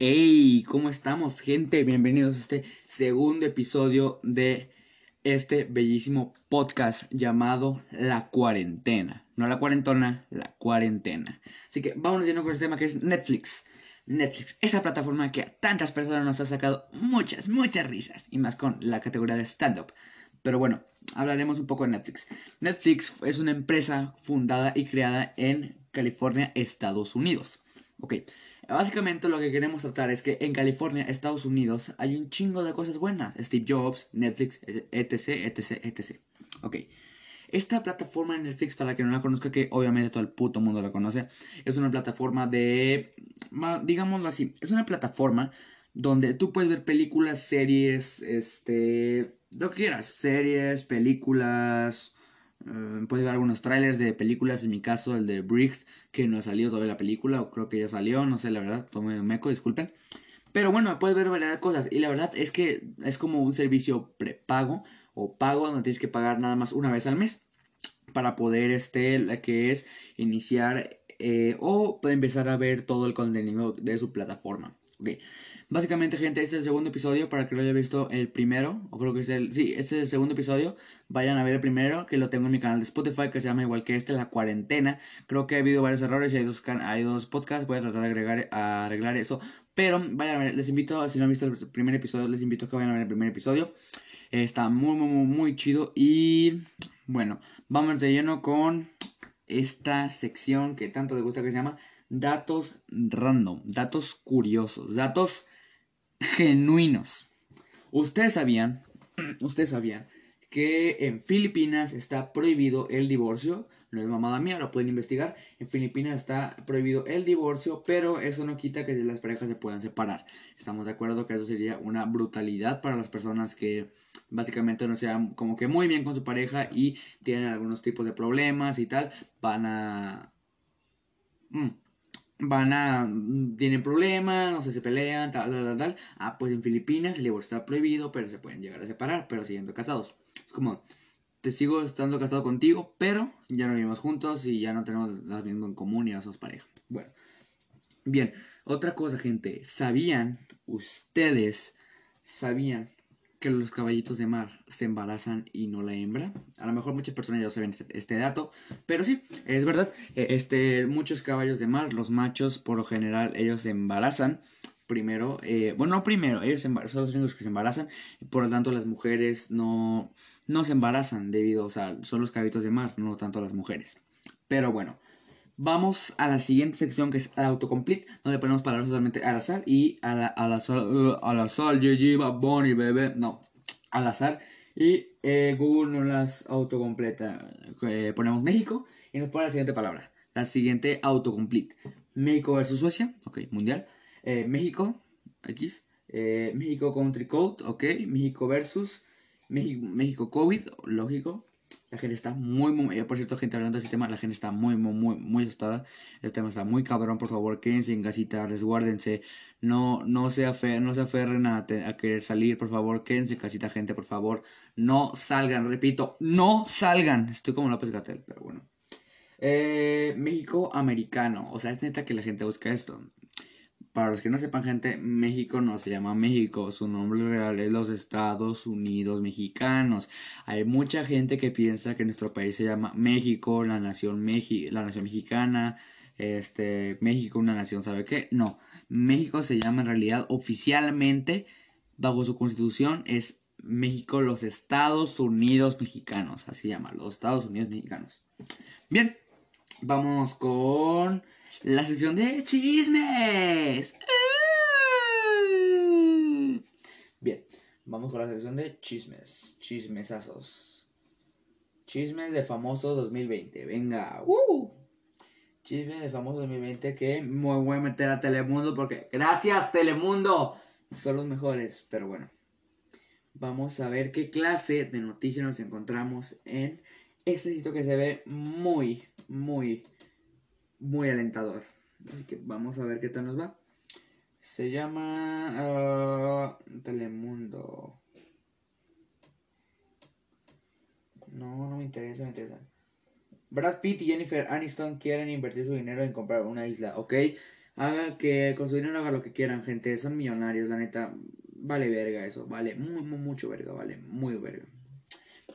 Hey, ¿cómo estamos, gente? Bienvenidos a este segundo episodio de este bellísimo podcast llamado La Cuarentena. No la cuarentona, la cuarentena. Así que vámonos lleno con este tema que es Netflix. Netflix, esa plataforma que a tantas personas nos ha sacado muchas, muchas risas. Y más con la categoría de stand-up. Pero bueno, hablaremos un poco de Netflix. Netflix es una empresa fundada y creada en California, Estados Unidos. Ok, básicamente lo que queremos tratar es que en California, Estados Unidos, hay un chingo de cosas buenas. Steve Jobs, Netflix, etc, etc, etc. Ok. Esta plataforma de Netflix, para quien no la conozca, que obviamente todo el puto mundo la conoce, es una plataforma de, digámoslo así, es una plataforma donde tú puedes ver películas, series, este, lo que quieras, series, películas, eh, puedes ver algunos trailers de películas, en mi caso el de Bricht, que no ha salido todavía la película, o creo que ya salió, no sé, la verdad, tome meco, disculpen. Pero bueno, puedes ver varias cosas, y la verdad es que es como un servicio prepago o pago, donde tienes que pagar nada más una vez al mes para poder, este, la que es iniciar eh, o empezar a ver todo el contenido de su plataforma. Okay. Básicamente, gente, este es el segundo episodio. Para que lo haya visto el primero, o creo que es el. Sí, este es el segundo episodio. Vayan a ver el primero, que lo tengo en mi canal de Spotify, que se llama igual que este, La Cuarentena. Creo que ha habido varios errores y hay dos, hay dos podcasts. Voy a tratar de agregar, a arreglar eso. Pero vayan a ver, les invito, si no han visto el primer episodio, les invito a que vayan a ver el primer episodio. Está muy, muy, muy, muy chido. Y bueno, vamos de lleno con esta sección que tanto les gusta que se llama datos random, datos curiosos, datos genuinos. Ustedes sabían, ustedes sabían que en Filipinas está prohibido el divorcio. No es mamada mía, lo pueden investigar. En Filipinas está prohibido el divorcio, pero eso no quita que las parejas se puedan separar. Estamos de acuerdo que eso sería una brutalidad para las personas que básicamente no sean como que muy bien con su pareja y tienen algunos tipos de problemas y tal. Van a... Mm, van a, mm, tienen problemas, no se pelean, tal, tal, tal, tal. Ah, pues en Filipinas el divorcio está prohibido, pero se pueden llegar a separar, pero siguiendo casados. Es como, te sigo estando casado contigo, pero ya no vivimos juntos y ya no tenemos las mismas en común y ya somos pareja. Bueno, bien, otra cosa, gente, ¿sabían ustedes, sabían que los caballitos de mar se embarazan y no la hembra. A lo mejor muchas personas ya saben este, este, dato, pero sí, es verdad. E, este, muchos caballos de mar, los machos, por lo general, ellos se embarazan primero. Eh, bueno, no primero, ellos son los únicos que se embarazan. Por lo tanto, las mujeres no, no se embarazan debido, o sea, son los caballitos de mar, no tanto las mujeres. Pero bueno, Vamos a la siguiente sección que es autocomplete, donde ponemos palabras totalmente al azar y a al azar, uh, al azar, GG, Bonnie, bebé, no, al azar. Y eh, Google nos las autocompleta. Eh, ponemos México y nos pone la siguiente palabra. La siguiente autocomplete. México versus Suecia, ok, mundial. Eh, México, X. México Country Code, ok. México versus México, México COVID, lógico. La gente está muy, muy, por cierto, gente hablando de este tema, la gente está muy, muy, muy, muy asustada. Este tema está muy cabrón, por favor, quédense en casita, resguárdense. No, no se, no se aferren a, a, querer salir, por favor, quédense en casita, gente, por favor. No salgan, repito, no salgan. Estoy como López Gatel, pero bueno. Eh, México americano, o sea, es neta que la gente busca esto. Para los que no sepan, gente, México no se llama México, su nombre real es los Estados Unidos Mexicanos. Hay mucha gente que piensa que nuestro país se llama México, la nación, la nación mexicana, este, México, una nación, ¿sabe qué? No, México se llama en realidad oficialmente, bajo su constitución, es México, los Estados Unidos Mexicanos, así llama, los Estados Unidos Mexicanos. Bien, vamos con la sección de chismes. Bien, vamos con la sección de chismes, chismesazos. Chismes de famosos 2020. Venga, uh. Chismes de famosos 2020 que me voy a meter a Telemundo porque gracias Telemundo. Son los mejores, pero bueno. Vamos a ver qué clase de noticias nos encontramos en este sitio que se ve muy, muy muy alentador. Así que vamos a ver qué tal nos va. Se llama ah, Telemundo. No, no me interesa, me interesa. Brad Pitt y Jennifer Aniston quieren invertir su dinero en comprar una isla, ¿ok? Haga que con su dinero haga lo que quieran, gente. Son millonarios, la neta. Vale verga eso. Vale muy, muy, mucho verga. Vale muy verga.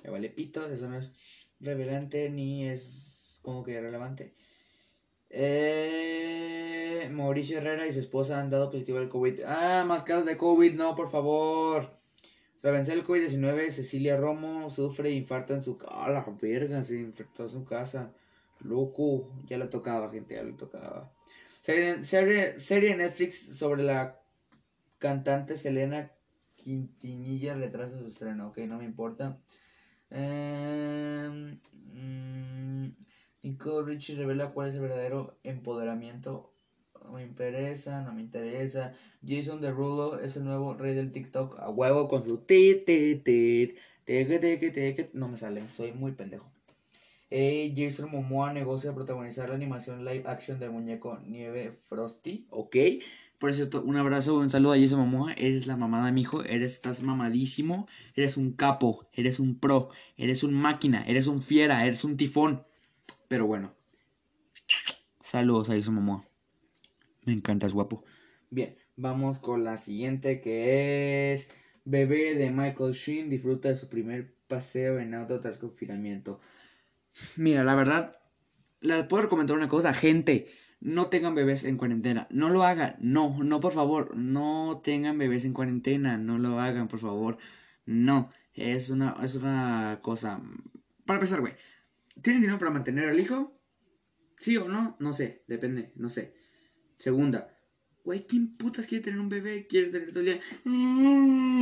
Me vale pitos. Eso no es revelante ni es como que relevante. Eh, Mauricio Herrera y su esposa han dado positivo al COVID. Ah, más casos de COVID. No, por favor. Para vencer el COVID-19, Cecilia Romo sufre infarto en su casa. Ah, la verga, se infartó en su casa. Loco, ya le tocaba, gente, ya le tocaba. Serie, serie, serie Netflix sobre la cantante Selena Quintinilla retrasa su estreno. Ok, no me importa. Eh, Nicole Richie revela cuál es el verdadero empoderamiento. No me interesa, no me interesa. Jason Derulo es el nuevo rey del TikTok. A huevo con su tit, tit, tit. No me sale, soy muy pendejo. Hey, Jason Momoa negocia protagonizar la animación live action del muñeco Nieve Frosty. Ok. Por cierto, un abrazo, un saludo a Jason Momoa. Eres la mamada, mijo. Eres, estás mamadísimo. Eres un capo. Eres un pro. Eres un máquina. Eres un fiera. Eres un tifón. Pero bueno. Saludos a Jason Momoa. Me encantas, guapo. Bien, vamos con la siguiente que es Bebé de Michael Sheen disfruta de su primer paseo en auto tras confinamiento. Mira, la verdad, les puedo recomendar una cosa, gente. No tengan bebés en cuarentena. No lo hagan. No, no, por favor. No tengan bebés en cuarentena. No lo hagan, por favor. No. Es una, es una cosa. Para empezar, güey. ¿Tienen dinero para mantener al hijo? ¿Sí o no? No sé. Depende. No sé. Segunda. Güey, ¿quién putas quiere tener un bebé? Quiere tener todo el día.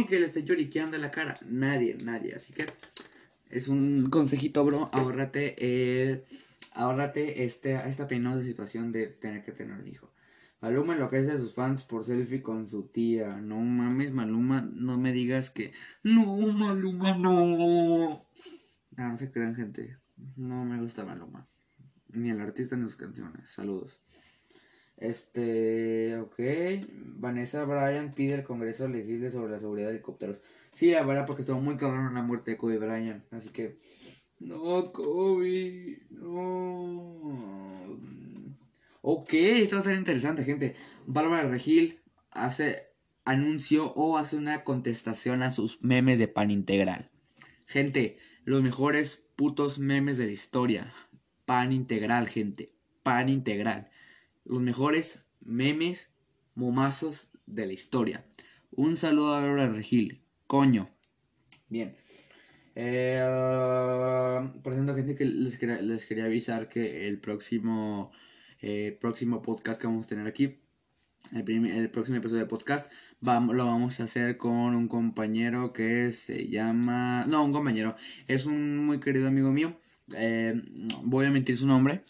Que le esté lloriqueando en la cara. Nadie, nadie. Así que es un consejito, bro. Ahórrate, eh, ahórrate este, esta penosa situación de tener que tener un hijo. Maluma enloquece a sus fans por selfie con su tía. No mames, Maluma, no me digas que. No, Maluma, no. No, no se crean, gente. No me gusta Maluma. Ni el artista ni sus canciones. Saludos. Este, ok. Vanessa Bryan pide al Congreso legisle sobre la seguridad de helicópteros. Sí, la verdad, porque estuvo muy cabrón la muerte de Kobe Bryant. Así que. No, Kobe. No. Ok, esto va a ser interesante, gente. Bárbara Regil hace anuncio o hace una contestación a sus memes de pan integral. Gente, los mejores putos memes de la historia. Pan integral, gente. Pan integral. Los mejores memes momazos de la historia. Un saludo a Bárbara Regil. Coño. Bien. Eh, por ejemplo, gente que les quería, les quería avisar que el próximo, eh, próximo podcast que vamos a tener aquí, el, próximo episodio de podcast, vamos, lo vamos a hacer con un compañero que se llama... No, un compañero. Es un muy querido amigo mío. Eh, voy a mentir su nombre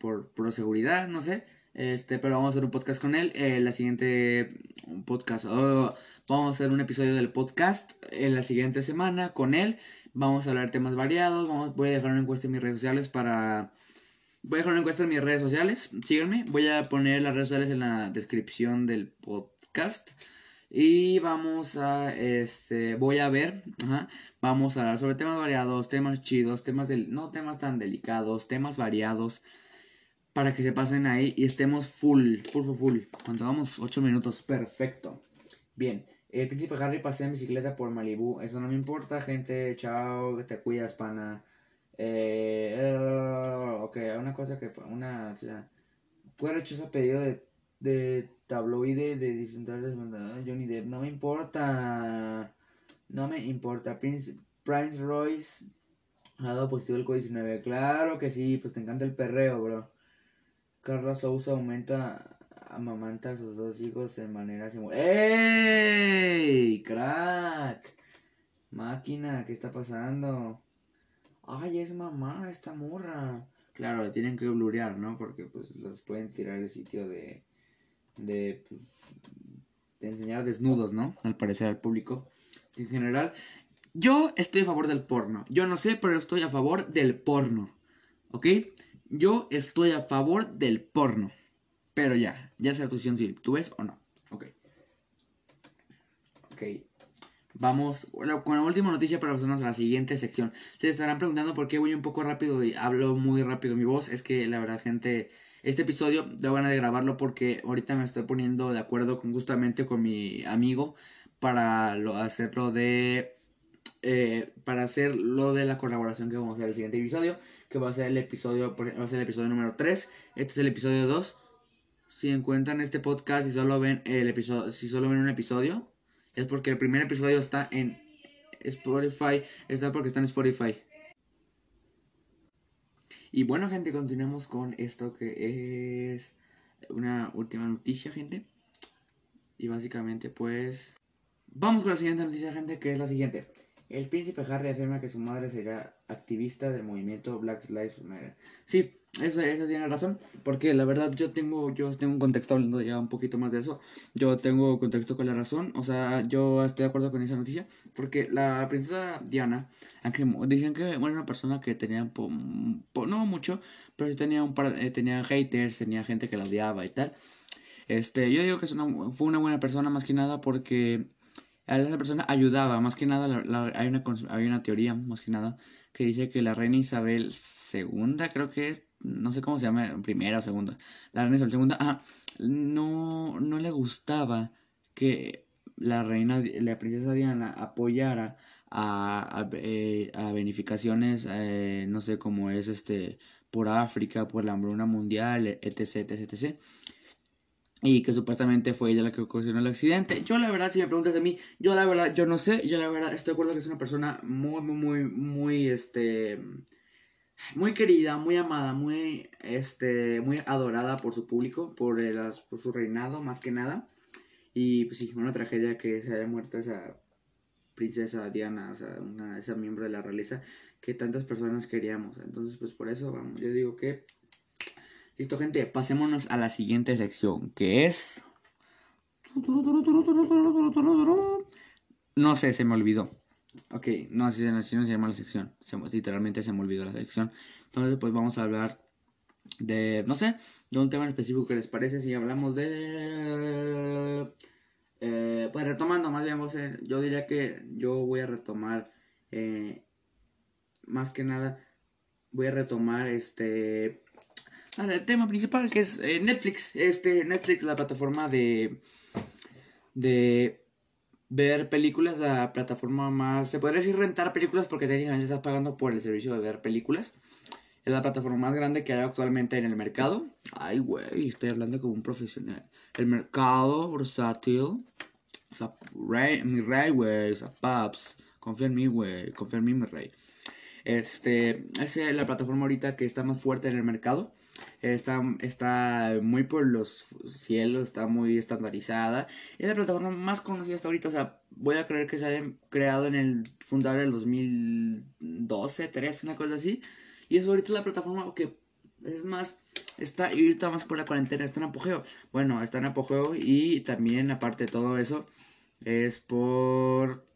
por, por seguridad, no sé. Este, pero vamos a hacer un podcast con él. la siguiente podcast. Oh, Vamos a hacer un episodio del podcast en la siguiente semana con él. Vamos a hablar temas variados. Vamos, voy a dejar una encuesta en mis redes sociales para... Voy a dejar una encuesta en mis redes sociales. Síganme. Voy a poner las redes sociales en la descripción del podcast. Y vamos a, este, voy a ver, vamos a hablar sobre temas variados, temas chidos, temas del, no temas tan delicados, temas variados, para que se pasen ahí y estemos full, full, full, full. Cuando vamos 8 minutos, perfecto. Bien, el príncipe Harry pasea en bicicleta por Malibu. Eso no me importa, gente. Chao, te cuidas, pana. Eh, ok, una cosa que. Una. O sea, fue rechazar pedido de, de tabloide de disentar de Johnny Depp. No me importa. No me importa. Prince, Prince Royce ha dado positivo el COVID-19. Claro que sí, pues te encanta el perreo, bro. Carla Sousa aumenta amamanta a sus dos hijos de manera simultánea. ¡Ey! ¡Crack! Máquina, ¿qué está pasando? ¡Ay, es mamá esta morra! Claro, le tienen que blurear, ¿no? Porque pues los pueden tirar el sitio de... De, pues, de enseñar desnudos, ¿no? Al parecer al público. En general, yo estoy a favor del porno. Yo no sé, pero estoy a favor del porno. ¿Ok? Yo estoy a favor del porno. Pero ya, ya sea tu decisión si tú ves o no. Ok. Ok. Vamos con la última noticia para pasarnos a la siguiente sección. Se estarán preguntando por qué voy un poco rápido y hablo muy rápido mi voz. Es que la verdad, gente, Este episodio tengo ganas de grabarlo porque ahorita me estoy poniendo de acuerdo con justamente con mi amigo para lo, hacerlo de eh, para hacer lo de la colaboración que vamos a hacer el siguiente episodio, que va a ser el episodio va a ser el episodio número 3, este es el episodio 2. Si encuentran este podcast y solo ven el episodio, si solo ven un episodio, es porque el primer episodio está en Spotify, está porque está en Spotify. Y bueno, gente, continuamos con esto que es una última noticia, gente. Y básicamente, pues. Vamos con la siguiente noticia, gente, que es la siguiente. El príncipe Harry afirma que su madre será activista del movimiento Black Lives Matter. Sí, eso, eso tiene razón, porque la verdad yo tengo, yo tengo un contexto hablando ya un poquito más de eso. Yo tengo contexto con la razón, o sea, yo estoy de acuerdo con esa noticia, porque la princesa Diana, aunque dicen que era una persona que tenía, no mucho, pero sí tenía un par, eh, tenía haters, tenía gente que la odiaba y tal. Este, yo digo que es una, fue una buena persona más que nada porque a esa persona ayudaba, más que nada hay, una, hay una teoría, más que nada, que dice que la reina Isabel II, creo que es no sé cómo se llama, primera o segunda, la reina Isabel segunda, ah, no, no le gustaba que la reina, la princesa Diana apoyara a, a, eh, eh, no sé cómo es este, por África, por la hambruna mundial, etc, etc, etc. Y que supuestamente fue ella la que ocasionó el accidente. Yo la verdad, si me preguntas a mí, yo la verdad, yo no sé, yo la verdad estoy de acuerdo que es una persona muy, muy, muy, muy, este muy querida, muy amada, muy, este, muy adorada por su público, por, el, por su reinado más que nada. Y pues sí, una tragedia que se haya muerto esa princesa Diana, o sea, una, esa miembro de la realeza que tantas personas queríamos. Entonces, pues por eso, vamos, yo digo que... Listo, gente, pasémonos a la siguiente sección, que es... No sé, se me olvidó. Ok, no, así, no se llama la sección. literalmente se me olvidó la sección. Entonces, pues vamos a hablar de, no sé, de un tema en específico que les parece. Si hablamos de... Eh, pues retomando, más bien, yo diría que yo voy a retomar, eh, más que nada, voy a retomar este... El tema principal que es eh, Netflix. Este, Netflix, la plataforma de... De ver películas, la plataforma más, se podría decir rentar películas porque técnicamente estás pagando por el servicio de ver películas. Es la plataforma más grande que hay actualmente en el mercado. Ay, güey, estoy hablando como un profesional. El mercado sea, mi rey, güey. O sea, paps. Confía en mí, güey. Confía en mí, mi rey. Este, es la plataforma ahorita que está más fuerte en el mercado. Está, está muy por los cielos, está muy estandarizada. Es la plataforma más conocida hasta ahorita. O sea, voy a creer que se haya creado en el fundador del 2012, 13, una cosa así. Y es ahorita la plataforma que es más, está ahorita más por la cuarentena, está en apogeo. Bueno, está en apogeo y también, aparte de todo eso, es por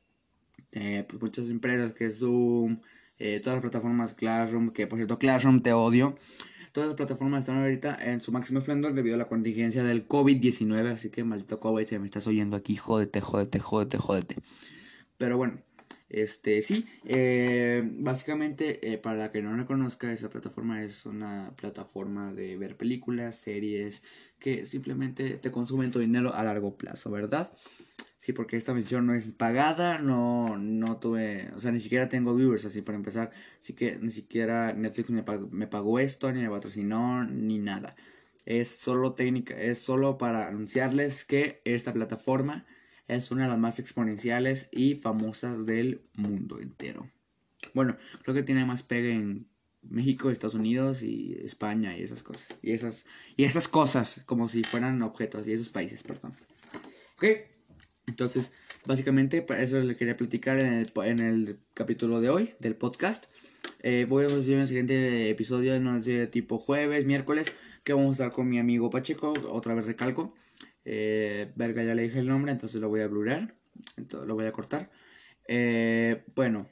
eh, pues muchas empresas que Zoom, eh, todas las plataformas Classroom, que por cierto, Classroom te odio. Todas las plataformas están ahorita en su máximo esplendor debido a la contingencia del COVID-19. Así que maldito COVID, si me estás oyendo aquí, jódete, jódete, jódete, jódete. Pero bueno, este sí, eh, básicamente eh, para la que no la conozca, esa plataforma es una plataforma de ver películas, series que simplemente te consumen tu dinero a largo plazo, ¿verdad? Sí, porque esta mención no es pagada, no, no tuve, o sea, ni siquiera tengo viewers, así para empezar, así que ni siquiera Netflix me pagó, me pagó esto, ni me patrocinó, ni nada. Es solo técnica, es solo para anunciarles que esta plataforma es una de las más exponenciales y famosas del mundo entero. Bueno, creo que tiene más pega en México, Estados Unidos y España y esas cosas. Y esas, y esas cosas, como si fueran objetos, y esos países, perdón. Ok. Entonces, básicamente, para eso le quería platicar en el, en el capítulo de hoy del podcast. Eh, voy a subir en el siguiente episodio, no sé, tipo jueves, miércoles, que vamos a estar con mi amigo Pacheco, otra vez recalco. Eh, verga, ya le dije el nombre, entonces lo voy a entonces lo voy a cortar. Eh, bueno,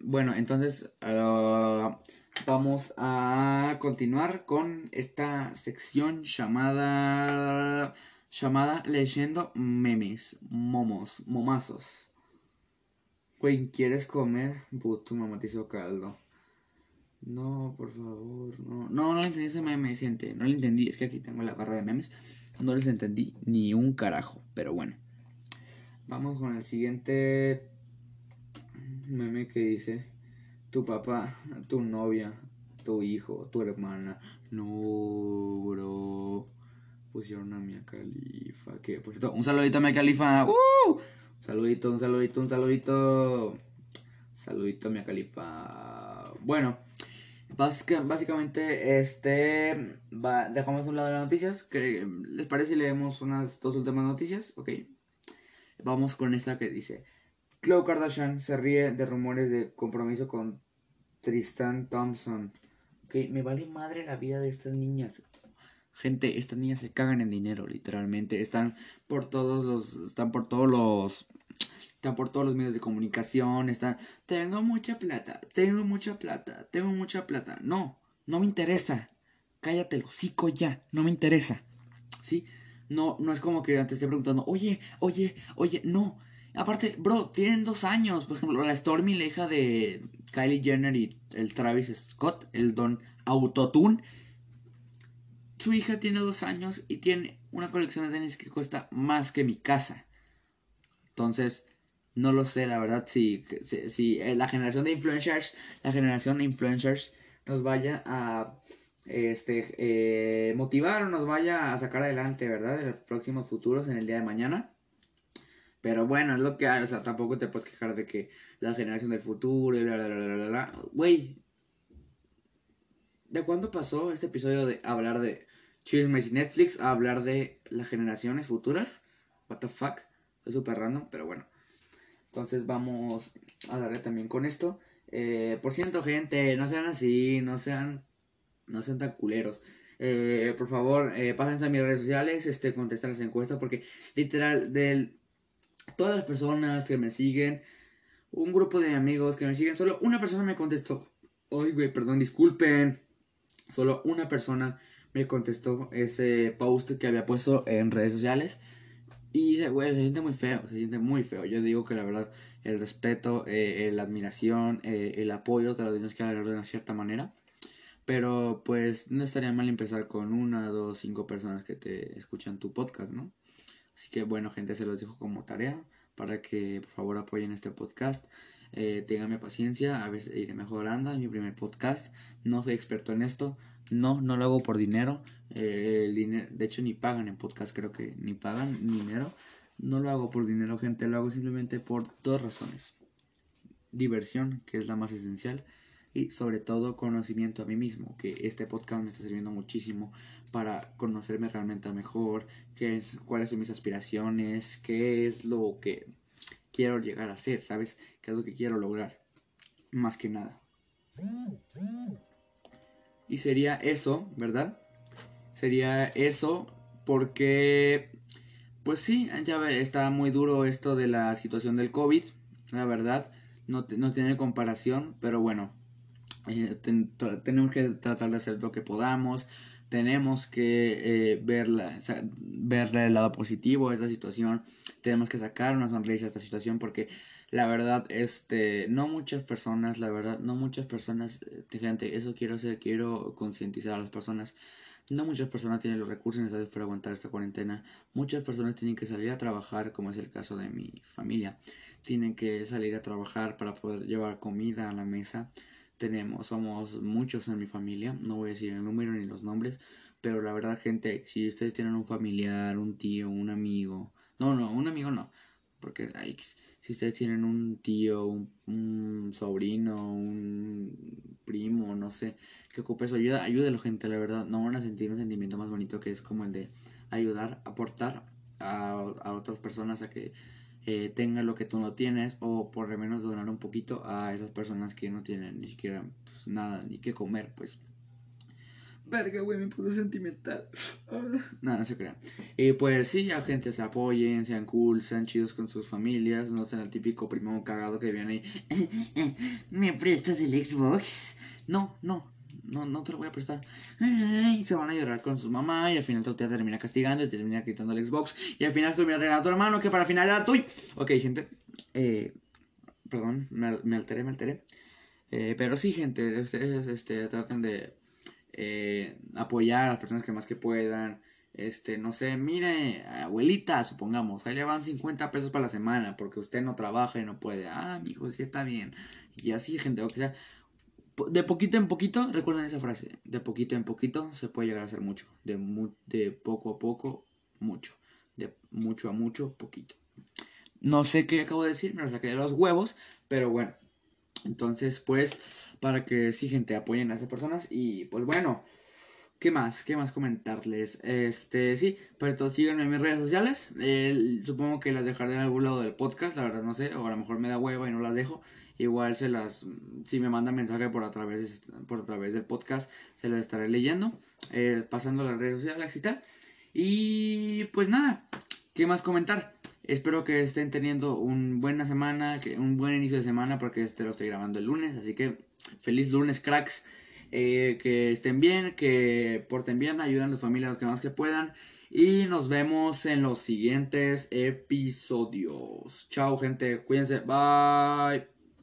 bueno, entonces ah, vamos a continuar con esta sección llamada llamada Leyendo Memes, Momos, Momazos. Güey, ¿quieres comer? Puto, mamá te hizo caldo. No, por favor, no. No, no le entendí ese meme, gente. No le entendí. Es que aquí tengo la barra de memes. No les entendí ni un carajo. Pero bueno. Vamos con el siguiente meme que dice: Tu papá, tu novia, tu hijo, tu hermana. No, bro. Pusieron a Mia Califa. Que, por cierto, un saludito a Mia Califa. ¡Uh! Un saludito, un saludito, un saludito. Saludito a Mia Califa. Bueno. Básicamente, este. Va, dejamos un lado las noticias. Que, ¿Les parece si leemos unas dos últimas noticias? Ok. Vamos con esta que dice: Khloe Kardashian se ríe de rumores de compromiso con Tristan Thompson. Ok, me vale madre la vida de estas niñas. Gente, estas niñas se cagan en dinero, literalmente. Están por todos los. Están por todos los están por todos los medios de comunicación, están, tengo mucha plata, tengo mucha plata, tengo mucha plata. No, no me interesa. Cállate hocico ya, no me interesa. ¿Sí? No, no es como que te esté preguntando, oye, oye, oye, no. Aparte, bro, tienen dos años. Por ejemplo, la Stormy, la hija de Kylie Jenner y el Travis Scott, el don Autotune. Su hija tiene dos años y tiene una colección de tenis que cuesta más que mi casa. Entonces, no lo sé, la verdad, si, si, eh, la generación de influencers, la generación de influencers nos vaya a este, eh, motivar o nos vaya a sacar adelante, ¿verdad? En los próximos futuros, en el día de mañana. Pero bueno, es lo que hay, o sea, tampoco te puedes quejar de que la generación del futuro y bla, bla, bla, bla, bla. ¿De cuándo pasó este episodio de hablar de chismes y Netflix a hablar de las generaciones futuras? What the fuck? Es súper random, pero bueno. Entonces vamos a darle también con esto. Eh, por ciento, gente, no sean así, no sean, no sean tan culeros. Eh, por favor, eh, pásense a mis redes sociales, este, contestar las encuestas, porque literal, de todas las personas que me siguen, un grupo de amigos que me siguen, solo una persona me contestó. Ay, güey, perdón, disculpen. Solo una persona me contestó ese post que había puesto en redes sociales. Y, güey, se siente muy feo, se siente muy feo. Yo digo que la verdad, el respeto, eh, la admiración, eh, el apoyo te lo tienes que dar de una cierta manera. Pero, pues, no estaría mal empezar con una, dos, cinco personas que te escuchan tu podcast, ¿no? Así que, bueno, gente, se los dejo como tarea para que, por favor, apoyen este podcast. Eh, ténganme paciencia, a veces iré mejorando. Es mi primer podcast, no soy experto en esto, no, no lo hago por dinero. Eh, dinero, de hecho, ni pagan en podcast, creo que ni pagan dinero. No lo hago por dinero, gente, lo hago simplemente por dos razones. Diversión, que es la más esencial, y sobre todo conocimiento a mí mismo, que este podcast me está sirviendo muchísimo para conocerme realmente mejor, qué es, cuáles son mis aspiraciones, qué es lo que quiero llegar a ser, ¿sabes? ¿Qué es lo que quiero lograr? Más que nada. Y sería eso, ¿verdad? Sería eso porque, pues sí, ya está muy duro esto de la situación del COVID, la verdad. No, no tiene comparación, pero bueno, eh, tenemos que tratar de hacer lo que podamos. Tenemos que eh, ver, verle el lado positivo a esta situación. Tenemos que sacar una sonrisa a esta situación porque la verdad, este, no muchas personas, la verdad, no muchas personas, eh, gente, eso quiero hacer, quiero concientizar a las personas. No muchas personas tienen los recursos necesarios para aguantar esta cuarentena. Muchas personas tienen que salir a trabajar, como es el caso de mi familia. Tienen que salir a trabajar para poder llevar comida a la mesa. Tenemos, somos muchos en mi familia. No voy a decir el número ni los nombres. Pero la verdad, gente, si ustedes tienen un familiar, un tío, un amigo. No, no, un amigo no porque si ustedes tienen un tío, un, sobrino, un primo, no sé, que ocupe su ayuda, ayúdelo gente, la verdad. No van a sentir un sentimiento más bonito que es como el de ayudar, aportar a, a otras personas a que eh, tengan lo que tú no tienes o por lo menos donar un poquito a esas personas que no tienen ni siquiera pues, nada ni que comer, pues Verga, güey, me puse sentimental. no, no se crean. Y pues sí, a gente se apoyen, sean cool, sean chidos con sus familias, no sean el típico primo cagado que viene ahí. ¿Me prestas el Xbox? No, no, no, no te lo voy a prestar. Se van a llorar con su mamá y al final tú te termina castigando y te termina quitando el Xbox. Y al final termina regalando a tu hermano que para el final era tuyo. Ok, gente. Eh, perdón, me, me alteré, me alteré. Eh, pero sí, gente, ustedes este, traten de eh, apoyar a las personas que más que puedan. Este, no sé, mire, abuelita, supongamos, ahí le van 50 pesos para la semana porque usted no trabaja y no puede. Ah, mi hijo, sí está bien. Y así, gente, o sea, de poquito en poquito, recuerden esa frase, de poquito en poquito se puede llegar a hacer mucho, de, de poco a poco, mucho, de mucho a mucho, poquito. No sé qué acabo de decir, me lo saqué de los huevos, pero bueno, entonces pues, para que sí, gente, apoyen a esas personas y pues bueno. ¿Qué más? ¿Qué más comentarles? Este, sí, pero síganme en mis redes sociales. supongo que las dejaré en algún lado del podcast, la verdad no sé, o a lo mejor me da hueva y no las dejo. Igual se las, si me mandan mensaje por a través, por a través del podcast, se las estaré leyendo, eh, pasando las redes sociales y tal. Y pues nada, ¿qué más comentar? Espero que estén teniendo una buena semana, un buen inicio de semana, porque este lo estoy grabando el lunes, así que feliz lunes, cracks. Eh, que estén bien, que porten bien, ayuden a las familias los que más que puedan. Y nos vemos en los siguientes episodios. Chao, gente. Cuídense. Bye.